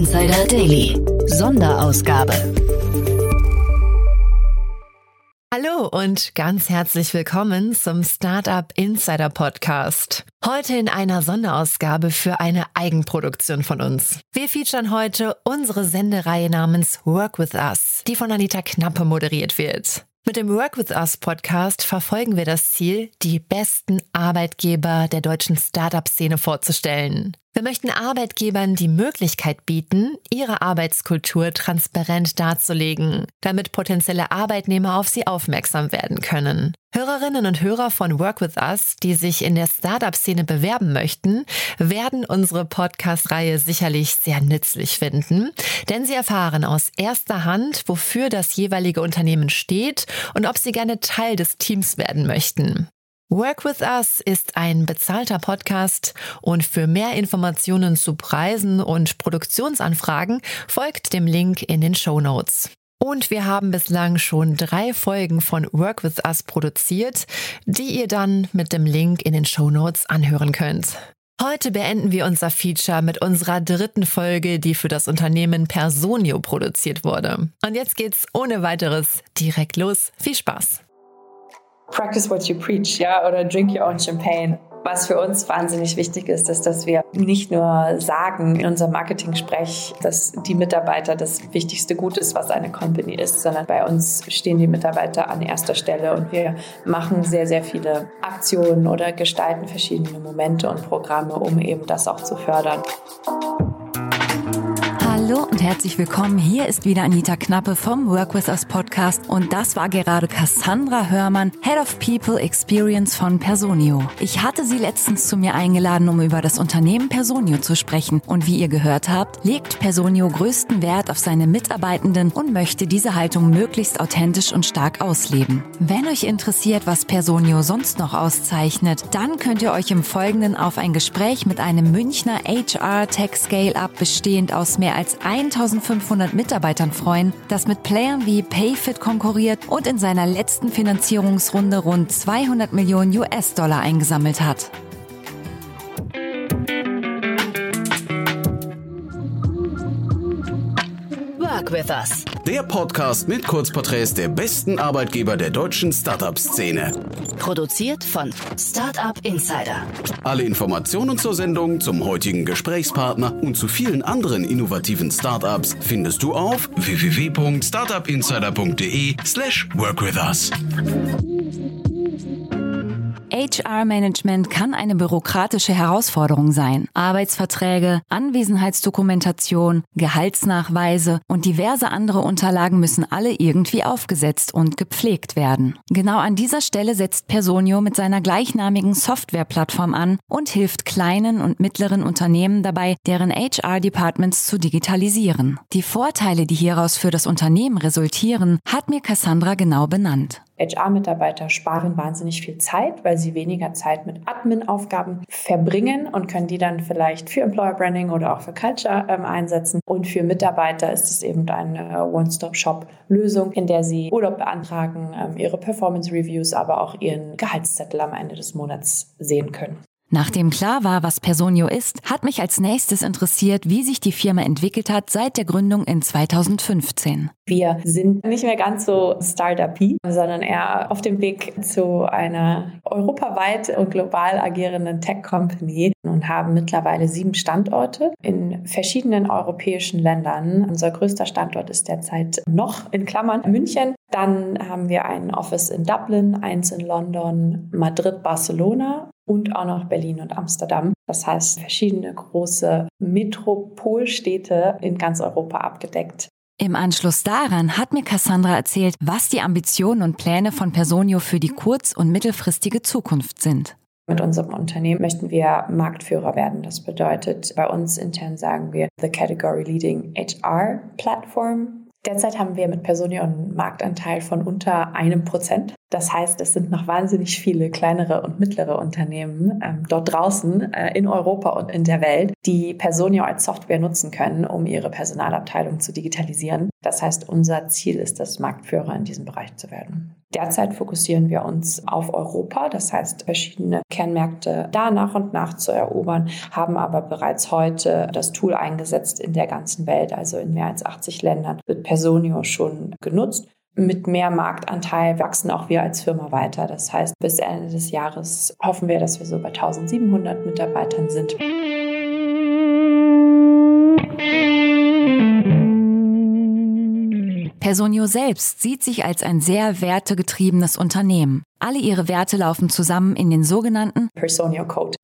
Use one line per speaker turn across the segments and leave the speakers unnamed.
Insider Daily. Sonderausgabe.
Hallo und ganz herzlich willkommen zum Startup Insider Podcast. Heute in einer Sonderausgabe für eine Eigenproduktion von uns. Wir featuren heute unsere Sendereihe namens Work With Us, die von Anita Knappe moderiert wird. Mit dem Work with Us Podcast verfolgen wir das Ziel, die besten Arbeitgeber der deutschen Startup-Szene vorzustellen. Wir möchten Arbeitgebern die Möglichkeit bieten, ihre Arbeitskultur transparent darzulegen, damit potenzielle Arbeitnehmer auf sie aufmerksam werden können. Hörerinnen und Hörer von Work with Us, die sich in der Startup-Szene bewerben möchten, werden unsere Podcast-Reihe sicherlich sehr nützlich finden, denn sie erfahren aus erster Hand, wofür das jeweilige Unternehmen steht und ob sie gerne Teil des Teams werden möchten. Work with Us ist ein bezahlter Podcast und für mehr Informationen zu Preisen und Produktionsanfragen folgt dem Link in den Show Notes. Und wir haben bislang schon drei Folgen von Work with Us produziert, die ihr dann mit dem Link in den Show Notes anhören könnt. Heute beenden wir unser Feature mit unserer dritten Folge, die für das Unternehmen Personio produziert wurde. Und jetzt geht's ohne weiteres direkt los. Viel Spaß!
Practice what you preach, ja, oder drink your own champagne. Was für uns wahnsinnig wichtig ist, ist, dass wir nicht nur sagen in unserem Marketing-Sprech, dass die Mitarbeiter das wichtigste Gut ist, was eine Company ist, sondern bei uns stehen die Mitarbeiter an erster Stelle und wir machen sehr, sehr viele Aktionen oder gestalten verschiedene Momente und Programme, um eben das auch zu fördern.
Hallo und herzlich willkommen. Hier ist wieder Anita Knappe vom Work With Us Podcast und das war gerade Cassandra Hörmann, Head of People Experience von Personio. Ich hatte sie letztens zu mir eingeladen, um über das Unternehmen Personio zu sprechen und wie ihr gehört habt, legt Personio größten Wert auf seine Mitarbeitenden und möchte diese Haltung möglichst authentisch und stark ausleben. Wenn euch interessiert, was Personio sonst noch auszeichnet, dann könnt ihr euch im Folgenden auf ein Gespräch mit einem Münchner HR Tech Scale-Up bestehend aus mehr als 1500 Mitarbeitern freuen, das mit Playern wie Payfit konkurriert und in seiner letzten Finanzierungsrunde rund 200 Millionen US-Dollar eingesammelt hat.
Work with Us.
Der Podcast mit Kurzporträts der besten Arbeitgeber der deutschen Startup-Szene.
Produziert von Startup Insider.
Alle Informationen zur Sendung, zum heutigen Gesprächspartner und zu vielen anderen innovativen Startups findest du auf www.startupinsider.de/slash workwithus.
HR-Management kann eine bürokratische Herausforderung sein. Arbeitsverträge, Anwesenheitsdokumentation, Gehaltsnachweise und diverse andere Unterlagen müssen alle irgendwie aufgesetzt und gepflegt werden. Genau an dieser Stelle setzt Personio mit seiner gleichnamigen Softwareplattform an und hilft kleinen und mittleren Unternehmen dabei, deren HR-Departments zu digitalisieren. Die Vorteile, die hieraus für das Unternehmen resultieren, hat mir Cassandra genau benannt.
HR-Mitarbeiter sparen wahnsinnig viel Zeit, weil sie weniger Zeit mit Admin-Aufgaben verbringen und können die dann vielleicht für Employer Branding oder auch für Culture ähm, einsetzen. Und für Mitarbeiter ist es eben eine One-Stop-Shop-Lösung, in der sie Urlaub beantragen, ähm, ihre Performance-Reviews, aber auch ihren Gehaltszettel am Ende des Monats sehen können.
Nachdem klar war, was Personio ist, hat mich als nächstes interessiert, wie sich die Firma entwickelt hat seit der Gründung in 2015.
Wir sind nicht mehr ganz so Startup-y, sondern eher auf dem Weg zu einer europaweit und global agierenden Tech-Company und haben mittlerweile sieben Standorte in verschiedenen europäischen Ländern. Unser größter Standort ist derzeit noch in Klammern München. Dann haben wir ein Office in Dublin, eins in London, Madrid, Barcelona und auch noch Berlin und Amsterdam. Das heißt, verschiedene große Metropolstädte in ganz Europa abgedeckt.
Im Anschluss daran hat mir Cassandra erzählt, was die Ambitionen und Pläne von Personio für die kurz- und mittelfristige Zukunft sind.
Mit unserem Unternehmen möchten wir Marktführer werden. Das bedeutet, bei uns intern sagen wir The Category Leading HR Platform. Derzeit haben wir mit Personio einen Marktanteil von unter einem Prozent. Das heißt, es sind noch wahnsinnig viele kleinere und mittlere Unternehmen ähm, dort draußen äh, in Europa und in der Welt, die Personio als Software nutzen können, um ihre Personalabteilung zu digitalisieren. Das heißt, unser Ziel ist es, Marktführer in diesem Bereich zu werden. Derzeit fokussieren wir uns auf Europa, das heißt verschiedene Kernmärkte da nach und nach zu erobern, haben aber bereits heute das Tool eingesetzt in der ganzen Welt, also in mehr als 80 Ländern wird Personio schon genutzt mit mehr Marktanteil wachsen auch wir als Firma weiter. Das heißt, bis Ende des Jahres hoffen wir, dass wir so bei 1700 Mitarbeitern sind.
Personio selbst sieht sich als ein sehr wertegetriebenes Unternehmen. Alle ihre Werte laufen zusammen in den sogenannten
Personio Code.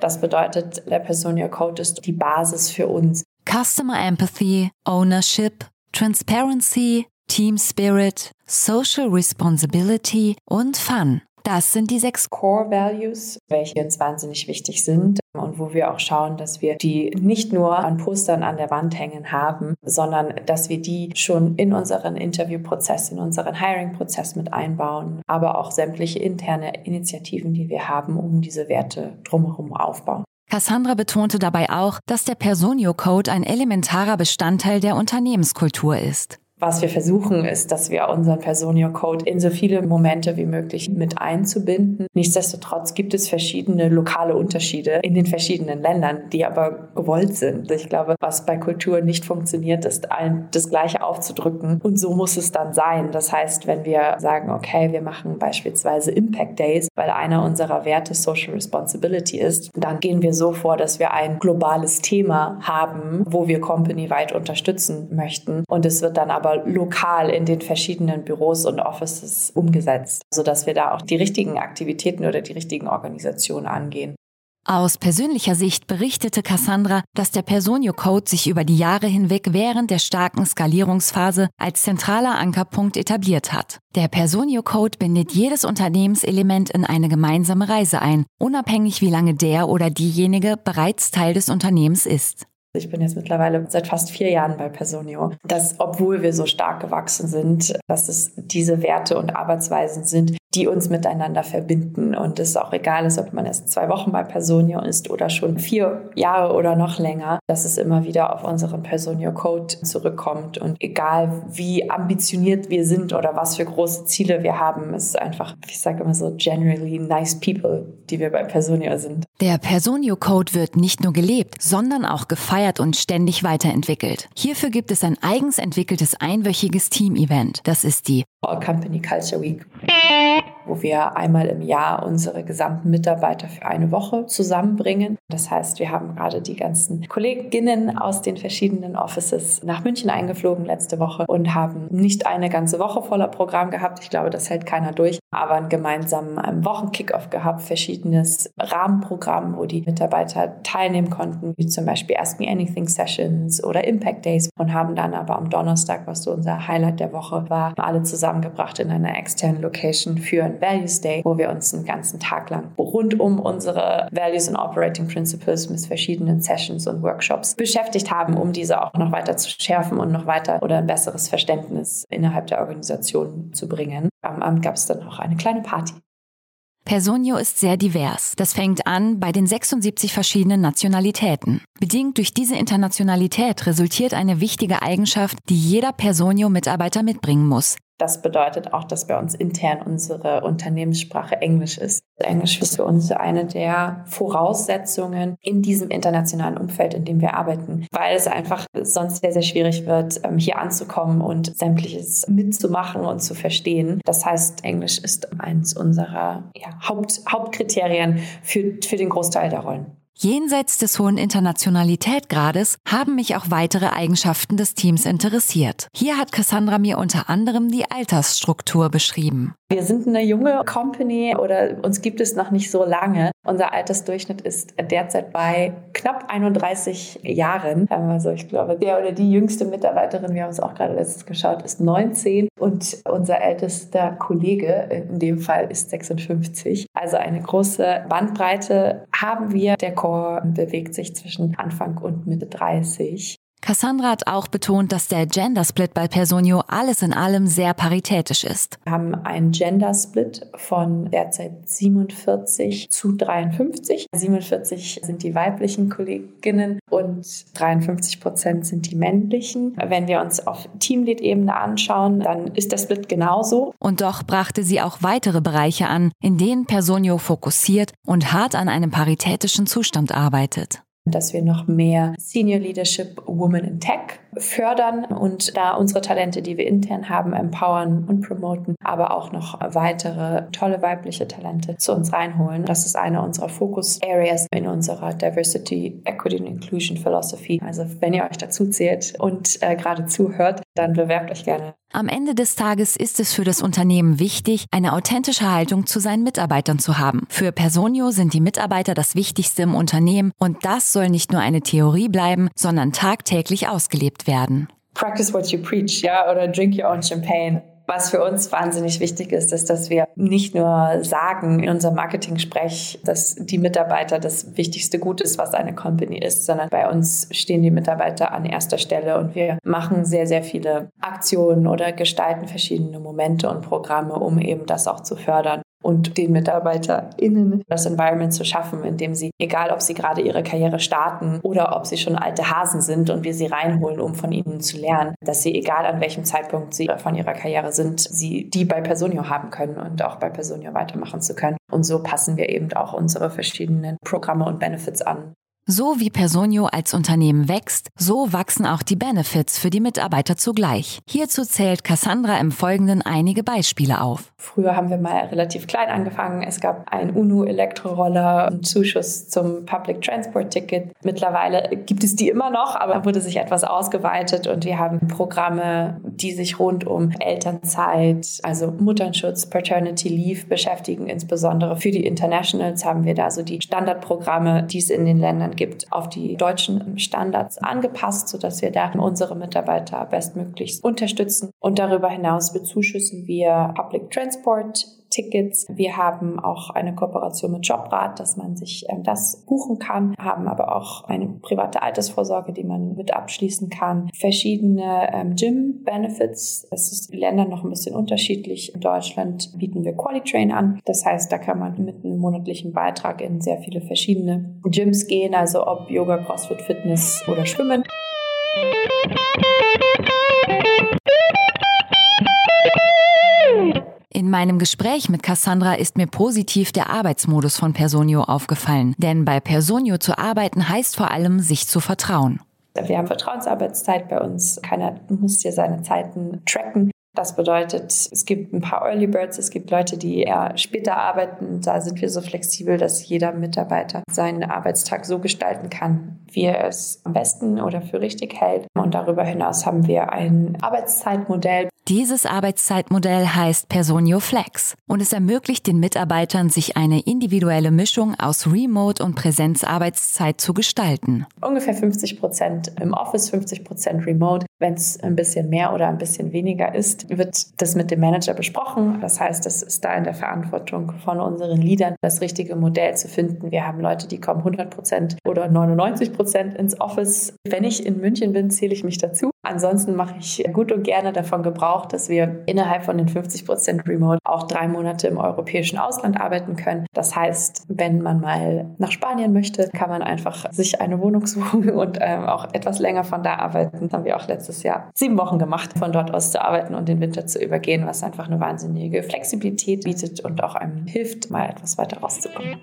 Das bedeutet, der Personio Code ist die Basis für uns.
Customer Empathy, Ownership, Transparency, Team Spirit, Social Responsibility und Fun. Das sind die sechs
Core Values, welche uns wahnsinnig wichtig sind und wo wir auch schauen, dass wir die nicht nur an Postern an der Wand hängen haben, sondern dass wir die schon in unseren Interviewprozess, in unseren Hiring-Prozess mit einbauen, aber auch sämtliche interne Initiativen, die wir haben, um diese Werte drumherum aufbauen.
Cassandra betonte dabei auch, dass der Personio Code ein elementarer Bestandteil der Unternehmenskultur ist.
Was wir versuchen, ist, dass wir unseren Personio Code in so viele Momente wie möglich mit einzubinden. Nichtsdestotrotz gibt es verschiedene lokale Unterschiede in den verschiedenen Ländern, die aber gewollt sind. Ich glaube, was bei Kultur nicht funktioniert, ist allen das Gleiche aufzudrücken. Und so muss es dann sein. Das heißt, wenn wir sagen, okay, wir machen beispielsweise Impact Days, weil einer unserer Werte Social Responsibility ist, dann gehen wir so vor, dass wir ein globales Thema haben, wo wir company-weit unterstützen möchten. Und es wird dann aber lokal in den verschiedenen Büros und Offices umgesetzt, sodass wir da auch die richtigen Aktivitäten oder die richtigen Organisationen angehen.
Aus persönlicher Sicht berichtete Cassandra, dass der Personio Code sich über die Jahre hinweg während der starken Skalierungsphase als zentraler Ankerpunkt etabliert hat. Der Personio Code bindet jedes Unternehmenselement in eine gemeinsame Reise ein, unabhängig wie lange der oder diejenige bereits Teil des Unternehmens ist.
Ich bin jetzt mittlerweile seit fast vier Jahren bei Personio. Dass, obwohl wir so stark gewachsen sind, dass es diese Werte und Arbeitsweisen sind, die uns miteinander verbinden. Und es auch egal ist, ob man erst zwei Wochen bei Personio ist oder schon vier Jahre oder noch länger, dass es immer wieder auf unseren Personio Code zurückkommt. Und egal wie ambitioniert wir sind oder was für große Ziele wir haben, ist einfach, ich sage immer so, generally nice people, die wir bei Personio sind.
Der Personio Code wird nicht nur gelebt, sondern auch gefeiert und ständig weiterentwickelt. Hierfür gibt es ein eigens entwickeltes einwöchiges Team-Event. Das ist die
All Company Culture Week wo wir einmal im Jahr unsere gesamten Mitarbeiter für eine Woche zusammenbringen. Das heißt, wir haben gerade die ganzen Kolleginnen aus den verschiedenen Offices nach München eingeflogen letzte Woche und haben nicht eine ganze Woche voller Programm gehabt. Ich glaube, das hält keiner durch, aber einen gemeinsamen Wochenkickoff gehabt, verschiedenes Rahmenprogramm, wo die Mitarbeiter teilnehmen konnten, wie zum Beispiel Ask Me Anything Sessions oder Impact Days und haben dann aber am Donnerstag, was so unser Highlight der Woche war, alle zusammengebracht in einer externen Location für ein Values Day, wo wir uns einen ganzen Tag lang rund um unsere Values and Operating Principles mit verschiedenen Sessions und Workshops beschäftigt haben, um diese auch noch weiter zu schärfen und noch weiter oder ein besseres Verständnis innerhalb der Organisation zu bringen. Am Abend gab es dann auch eine kleine Party.
Personio ist sehr divers. Das fängt an bei den 76 verschiedenen Nationalitäten. Bedingt durch diese Internationalität resultiert eine wichtige Eigenschaft, die jeder Personio-Mitarbeiter mitbringen muss.
Das bedeutet auch, dass bei uns intern unsere Unternehmenssprache Englisch ist. Englisch ist für uns eine der Voraussetzungen in diesem internationalen Umfeld, in dem wir arbeiten, weil es einfach sonst sehr, sehr schwierig wird, ähm, hier anzukommen und sämtliches mitzumachen und zu verstehen. Das heißt, Englisch ist eines unserer ja, Haupt, Hauptkriterien für, für den Großteil der Rollen.
Jenseits des hohen Internationalitätgrades haben mich auch weitere Eigenschaften des Teams interessiert. Hier hat Cassandra mir unter anderem die Altersstruktur beschrieben.
Wir sind eine junge Company oder uns gibt es noch nicht so lange. Unser Altersdurchschnitt ist derzeit bei knapp 31 Jahren. Also ich glaube, der oder die jüngste Mitarbeiterin, wir haben es auch gerade letztens geschaut, ist 19 und unser ältester Kollege in dem Fall ist 56. Also eine große Bandbreite haben wir. Der Core bewegt sich zwischen Anfang und Mitte 30.
Cassandra hat auch betont, dass der Gender Split bei Personio alles in allem sehr paritätisch ist.
Wir haben einen Gender Split von derzeit 47 zu 53. 47 sind die weiblichen Kolleginnen und 53 Prozent sind die männlichen. Wenn wir uns auf Teamlead-Ebene anschauen, dann ist der Split genauso.
Und doch brachte sie auch weitere Bereiche an, in denen Personio fokussiert und hart an einem paritätischen Zustand arbeitet
dass wir noch mehr Senior Leadership Women in Tech fördern und da unsere Talente, die wir intern haben, empowern und promoten, aber auch noch weitere tolle weibliche Talente zu uns reinholen. Das ist eine unserer Focus Areas in unserer Diversity, Equity and Inclusion Philosophy. Also wenn ihr euch dazu zählt und äh, gerade zuhört, dann bewerbt euch gerne.
Am Ende des Tages ist es für das Unternehmen wichtig, eine authentische Haltung zu seinen Mitarbeitern zu haben. Für Personio sind die Mitarbeiter das Wichtigste im Unternehmen und das soll nicht nur eine Theorie bleiben, sondern tagtäglich ausgelebt werden.
Practice what you preach, ja, oder drink your own champagne. Was für uns wahnsinnig wichtig ist, ist, dass wir nicht nur sagen in unserem Marketing-Sprech, dass die Mitarbeiter das wichtigste Gut ist, was eine Company ist, sondern bei uns stehen die Mitarbeiter an erster Stelle und wir machen sehr, sehr viele Aktionen oder gestalten verschiedene Momente und Programme, um eben das auch zu fördern und den MitarbeiterInnen das Environment zu schaffen, in dem sie, egal ob sie gerade ihre Karriere starten oder ob sie schon alte Hasen sind und wir sie reinholen, um von ihnen zu lernen, dass sie, egal an welchem Zeitpunkt sie von ihrer Karriere sind, sie die bei Personio haben können und auch bei Personio weitermachen zu können. Und so passen wir eben auch unsere verschiedenen Programme und Benefits an.
So wie Personio als Unternehmen wächst, so wachsen auch die Benefits für die Mitarbeiter zugleich. Hierzu zählt Cassandra im Folgenden einige Beispiele auf.
Früher haben wir mal relativ klein angefangen. Es gab einen UNO-Elektroroller, einen Zuschuss zum Public Transport Ticket. Mittlerweile gibt es die immer noch, aber wurde sich etwas ausgeweitet und wir haben Programme, die sich rund um Elternzeit, also Mutterschutz, Paternity Leave beschäftigen. Insbesondere für die Internationals haben wir da so die Standardprogramme, die es in den Ländern gibt, auf die deutschen Standards angepasst, sodass wir da unsere Mitarbeiter bestmöglichst unterstützen. Und darüber hinaus bezuschüssen wir Public Transport Tickets. Wir haben auch eine Kooperation mit Jobrat, dass man sich ähm, das buchen kann, haben aber auch eine private Altersvorsorge, die man mit abschließen kann. Verschiedene ähm, Gym-Benefits. Das ist in Ländern noch ein bisschen unterschiedlich. In Deutschland bieten wir Qualitrain an. Das heißt, da kann man mit einem monatlichen Beitrag in sehr viele verschiedene Gyms gehen, also ob Yoga, CrossFit, Fitness oder Schwimmen.
Meinem Gespräch mit Cassandra ist mir positiv der Arbeitsmodus von Personio aufgefallen. Denn bei Personio zu arbeiten heißt vor allem, sich zu vertrauen.
Wir haben Vertrauensarbeitszeit bei uns. Keiner muss hier seine Zeiten tracken. Das bedeutet, es gibt ein paar Early Birds, es gibt Leute, die eher später arbeiten. Da sind wir so flexibel, dass jeder Mitarbeiter seinen Arbeitstag so gestalten kann, wie er es am besten oder für richtig hält. Und darüber hinaus haben wir ein Arbeitszeitmodell.
Dieses Arbeitszeitmodell heißt Personio Flex und es ermöglicht den Mitarbeitern, sich eine individuelle Mischung aus Remote- und Präsenzarbeitszeit zu gestalten.
Ungefähr 50 Prozent im Office, 50 Prozent remote. Wenn es ein bisschen mehr oder ein bisschen weniger ist, wird das mit dem Manager besprochen. Das heißt, es ist da in der Verantwortung von unseren Leadern, das richtige Modell zu finden. Wir haben Leute, die kommen 100 Prozent oder 99 Prozent ins Office. Wenn ich in München bin, zähle ich mich dazu. Ansonsten mache ich gut und gerne davon Gebrauch, dass wir innerhalb von den 50 Prozent Remote auch drei Monate im europäischen Ausland arbeiten können. Das heißt, wenn man mal nach Spanien möchte, kann man einfach sich eine Wohnung suchen und ähm, auch etwas länger von da arbeiten. Das haben wir auch letztes Jahr sieben Wochen gemacht, von dort aus zu arbeiten und den Winter zu übergehen, was einfach eine wahnsinnige Flexibilität bietet und auch einem hilft, mal etwas weiter rauszukommen.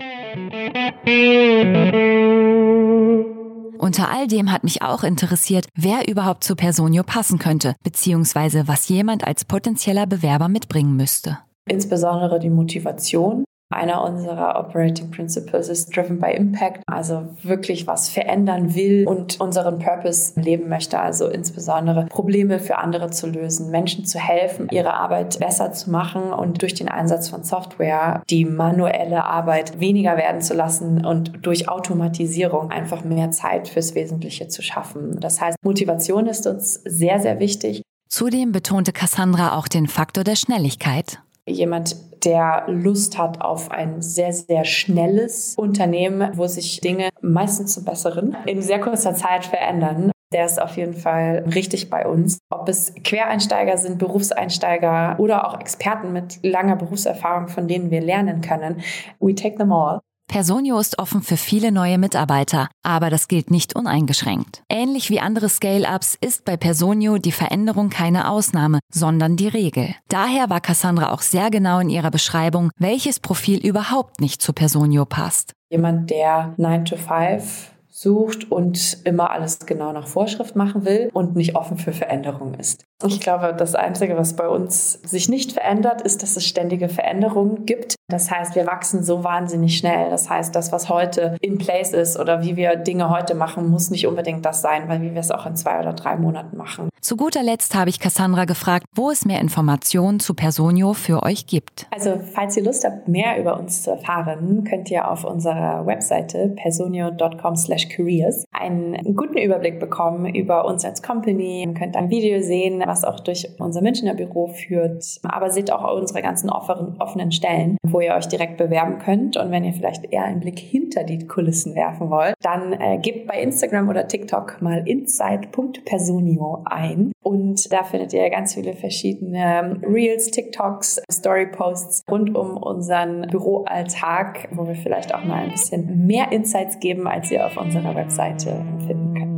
Unter all dem hat mich auch interessiert, wer überhaupt zu Personio passen könnte, beziehungsweise was jemand als potenzieller Bewerber mitbringen müsste.
Insbesondere die Motivation, einer unserer Operating Principles ist Driven by Impact, also wirklich was verändern will und unseren Purpose leben möchte, also insbesondere Probleme für andere zu lösen, Menschen zu helfen, ihre Arbeit besser zu machen und durch den Einsatz von Software die manuelle Arbeit weniger werden zu lassen und durch Automatisierung einfach mehr Zeit fürs Wesentliche zu schaffen. Das heißt, Motivation ist uns sehr, sehr wichtig.
Zudem betonte Cassandra auch den Faktor der Schnelligkeit
jemand, der Lust hat auf ein sehr, sehr schnelles Unternehmen, wo sich Dinge meistens zum Besseren in sehr kurzer Zeit verändern. der ist auf jeden Fall richtig bei uns. Ob es Quereinsteiger sind, Berufseinsteiger oder auch Experten mit langer Berufserfahrung, von denen wir lernen können. We take them all.
Personio ist offen für viele neue Mitarbeiter, aber das gilt nicht uneingeschränkt. Ähnlich wie andere Scale-Ups ist bei Personio die Veränderung keine Ausnahme, sondern die Regel. Daher war Cassandra auch sehr genau in ihrer Beschreibung, welches Profil überhaupt nicht zu Personio passt.
Jemand, der 9 to 5 sucht und immer alles genau nach Vorschrift machen will und nicht offen für Veränderungen ist. Ich glaube, das Einzige, was bei uns sich nicht verändert, ist, dass es ständige Veränderungen gibt. Das heißt, wir wachsen so wahnsinnig schnell. Das heißt, das, was heute in place ist oder wie wir Dinge heute machen, muss nicht unbedingt das sein, weil wie wir es auch in zwei oder drei Monaten machen.
Zu guter Letzt habe ich Cassandra gefragt, wo es mehr Informationen zu Personio für euch gibt.
Also, falls ihr Lust habt, mehr über uns zu erfahren, könnt ihr auf unserer Webseite personio.com/careers einen guten Überblick bekommen über uns als Company. Ihr könnt ein Video sehen, was auch durch unser Münchner Büro führt. Aber seht auch unsere ganzen offenen Stellen, wo ihr euch direkt bewerben könnt. Und wenn ihr vielleicht eher einen Blick hinter die Kulissen werfen wollt, dann äh, gebt bei Instagram oder TikTok mal insight.personio ein. Und da findet ihr ganz viele verschiedene Reels, TikToks, Story-Posts rund um unseren Büroalltag, wo wir vielleicht auch mal ein bisschen mehr Insights geben, als ihr auf unserer Webseite finden könnt.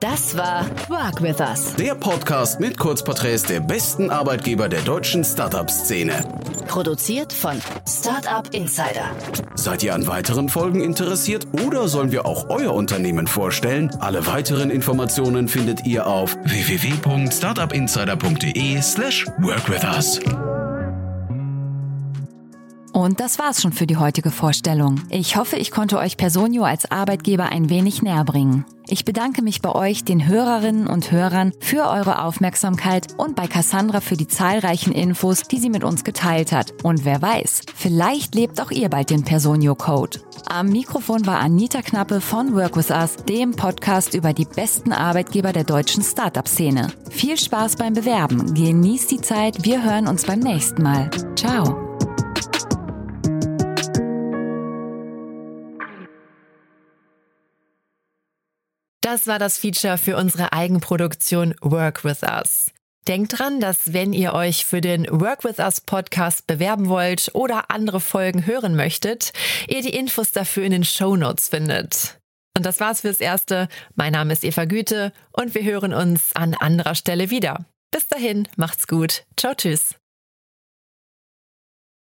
Das war Work With Us.
Der Podcast mit Kurzporträts der besten Arbeitgeber der deutschen Startup-Szene.
Produziert von Startup Insider.
Seid ihr an weiteren Folgen interessiert oder sollen wir auch euer Unternehmen vorstellen? Alle weiteren Informationen findet ihr auf www.startupinsider.de slash workwithus.
Und das war's schon für die heutige Vorstellung. Ich hoffe, ich konnte euch Personio als Arbeitgeber ein wenig näher bringen. Ich bedanke mich bei euch, den Hörerinnen und Hörern, für eure Aufmerksamkeit und bei Cassandra für die zahlreichen Infos, die sie mit uns geteilt hat. Und wer weiß, vielleicht lebt auch ihr bald den Personio Code. Am Mikrofon war Anita Knappe von Work With Us, dem Podcast über die besten Arbeitgeber der deutschen Startup-Szene. Viel Spaß beim Bewerben, genießt die Zeit, wir hören uns beim nächsten Mal. Ciao.
Das war das Feature für unsere Eigenproduktion Work With Us. Denkt dran, dass wenn ihr euch für den Work With Us Podcast bewerben wollt oder andere Folgen hören möchtet, ihr die Infos dafür in den Show Notes findet. Und das war's fürs Erste. Mein Name ist Eva Güte und wir hören uns an anderer Stelle wieder. Bis dahin, macht's gut. Ciao, tschüss.